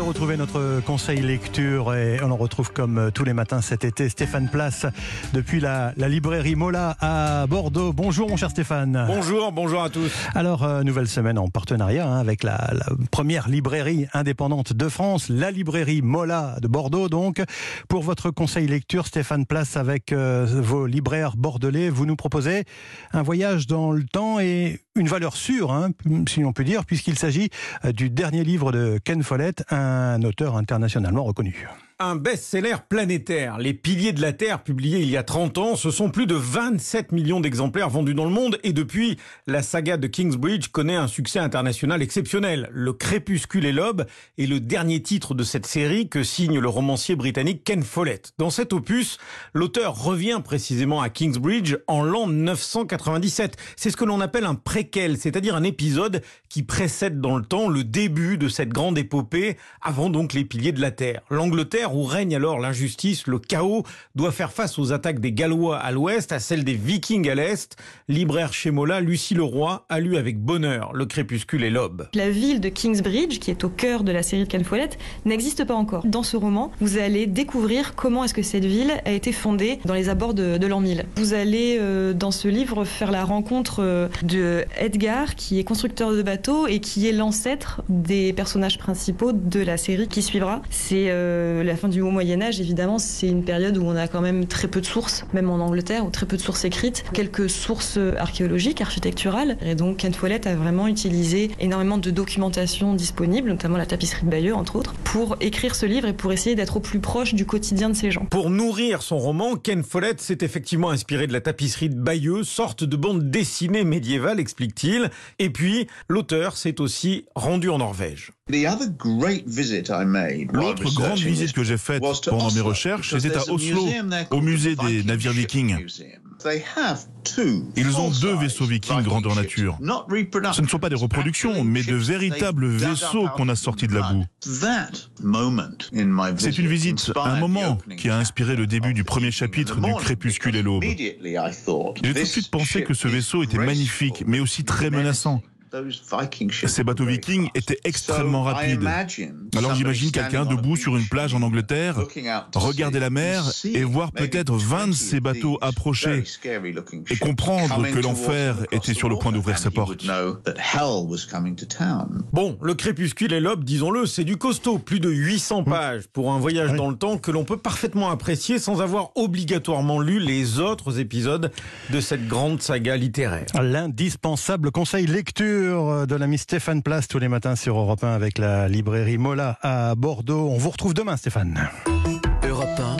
de retrouver notre conseil lecture et on en retrouve comme tous les matins cet été Stéphane Place depuis la, la librairie Mola à Bordeaux. Bonjour mon cher Stéphane. Bonjour, bonjour à tous. Alors, euh, nouvelle semaine en partenariat hein, avec la, la première librairie indépendante de France, la librairie Mola de Bordeaux. Donc, pour votre conseil lecture, Stéphane Place avec euh, vos libraires bordelais, vous nous proposez un voyage dans le temps et une valeur sûre, hein, si on peut dire, puisqu'il s'agit euh, du dernier livre de Ken Follett, un auteur internationalement reconnu. Un best-seller planétaire, Les Piliers de la Terre, publié il y a 30 ans, ce sont plus de 27 millions d'exemplaires vendus dans le monde et depuis, la saga de Kingsbridge connaît un succès international exceptionnel. Le Crépuscule et l'Aube est le dernier titre de cette série que signe le romancier britannique Ken Follett. Dans cet opus, l'auteur revient précisément à Kingsbridge en l'an 997. C'est ce que l'on appelle un préquel, c'est-à-dire un épisode qui précède dans le temps le début de cette grande épopée avant donc les Piliers de la Terre. L'Angleterre où règne alors l'injustice, le chaos, doit faire face aux attaques des Gallois à l'ouest, à celles des Vikings à l'est. Libraire chez Mola, Lucie Leroy a lu avec bonheur Le Crépuscule et l'Aube. La ville de Kingsbridge, qui est au cœur de la série de Ken n'existe pas encore. Dans ce roman, vous allez découvrir comment est-ce que cette ville a été fondée dans les abords de, de l'an 1000. Vous allez, euh, dans ce livre, faire la rencontre euh, de Edgar, qui est constructeur de bateaux et qui est l'ancêtre des personnages principaux de la série qui suivra. C'est euh, la du haut Moyen Âge, évidemment, c'est une période où on a quand même très peu de sources, même en Angleterre, ou très peu de sources écrites, quelques sources archéologiques, architecturales. Et donc Ken Follett a vraiment utilisé énormément de documentation disponible, notamment la tapisserie de Bayeux, entre autres, pour écrire ce livre et pour essayer d'être au plus proche du quotidien de ces gens. Pour nourrir son roman, Ken Follett s'est effectivement inspiré de la tapisserie de Bayeux, sorte de bande dessinée médiévale, explique-t-il. Et puis, l'auteur s'est aussi rendu en Norvège. L'autre grande visite que j'ai faite pendant mes recherches, c'était à Oslo, au musée des navires vikings. Ils ont deux vaisseaux vikings grandeur nature. Ce ne sont pas des reproductions, mais de véritables vaisseaux qu'on a sortis de la boue. C'est une visite, un moment qui a inspiré le début du premier chapitre du Crépuscule et l'aube. J'ai tout de suite pensé que ce vaisseau était magnifique, mais aussi très menaçant. Ces bateaux vikings étaient extrêmement rapides. Alors j'imagine quelqu'un debout sur une plage en Angleterre, regarder la mer et voir peut-être 20 de ces bateaux approcher et comprendre que l'enfer était sur le point d'ouvrir ses portes. Bon, le crépuscule et l'aube, disons-le, c'est du costaud, plus de 800 pages pour un voyage dans le temps que l'on peut parfaitement apprécier sans avoir obligatoirement lu les autres épisodes de cette grande saga littéraire. L'indispensable conseil lecture de l'ami Stéphane Place tous les matins sur Europe 1 avec la librairie Mola à Bordeaux. On vous retrouve demain Stéphane.